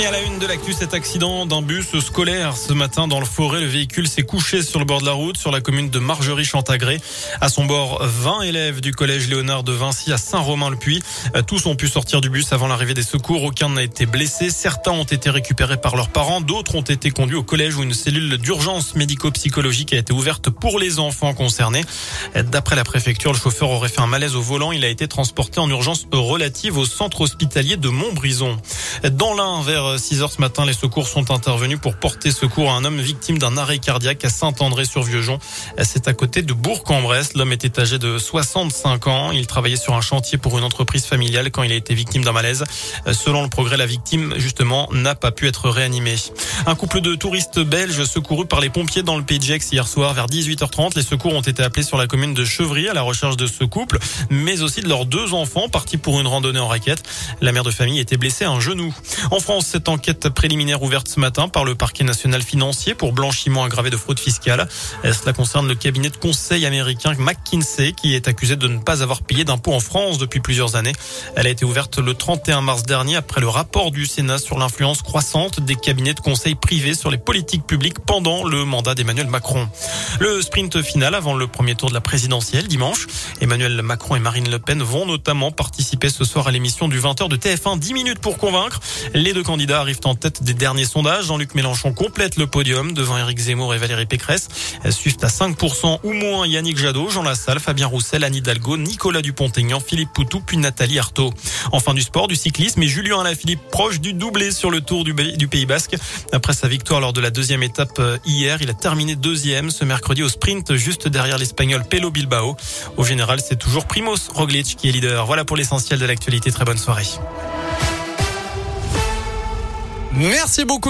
Et à la une de l'actu, cet accident d'un bus scolaire ce matin dans le forêt. Le véhicule s'est couché sur le bord de la route sur la commune de Margerie-Chantagré. À son bord, 20 élèves du collège Léonard de Vinci à Saint-Romain-le-Puy. Tous ont pu sortir du bus avant l'arrivée des secours. Aucun n'a été blessé. Certains ont été récupérés par leurs parents. D'autres ont été conduits au collège où une cellule d'urgence médico-psychologique a été ouverte pour les enfants concernés. D'après la préfecture, le chauffeur aurait fait un malaise au volant. Il a été transporté en urgence relative au centre hospitalier de Montbrison. Dans l'un vers 6 heures ce matin, les secours sont intervenus pour porter secours à un homme victime d'un arrêt cardiaque à Saint-André-sur-Vieuxjon. C'est à côté de Bourg-en-Bresse. L'homme était âgé de 65 ans. Il travaillait sur un chantier pour une entreprise familiale quand il a été victime d'un malaise. Selon le progrès, la victime, justement, n'a pas pu être réanimée. Un couple de touristes belges secourus par les pompiers dans le Pays de Gex hier soir vers 18h30. Les secours ont été appelés sur la commune de Chevry à la recherche de ce couple, mais aussi de leurs deux enfants partis pour une randonnée en raquette. La mère de famille était blessée à un genou. En France, cette enquête préliminaire ouverte ce matin par le parquet national financier pour blanchiment aggravé de fraude fiscale. Cela concerne le cabinet de conseil américain McKinsey qui est accusé de ne pas avoir payé d'impôts en France depuis plusieurs années. Elle a été ouverte le 31 mars dernier après le rapport du Sénat sur l'influence croissante des cabinets de conseil privés sur les politiques publiques pendant le mandat d'Emmanuel Macron. Le sprint final avant le premier tour de la présidentielle dimanche. Emmanuel Macron et Marine Le Pen vont notamment participer ce soir à l'émission du 20h de TF1 10 minutes pour convaincre. Les deux candidats arrivent en tête des derniers sondages. Jean-Luc Mélenchon complète le podium devant Éric Zemmour et Valérie Pécresse. Suivent à 5% ou moins Yannick Jadot, Jean Lassalle, Fabien Roussel, Anne Hidalgo, Nicolas Dupont-Aignan, Philippe Poutou puis Nathalie Arthaud. Enfin du sport, du cyclisme et Julien Alaphilippe proche du doublé sur le Tour du, Pays Basque. Après sa victoire lors de la deuxième étape hier, il a terminé deuxième ce mercredi au sprint juste derrière l'Espagnol Pelo Bilbao. Au général, c'est toujours Primoz Roglic qui est leader. Voilà pour l'essentiel de l'actualité. Très bonne soirée. Merci beaucoup.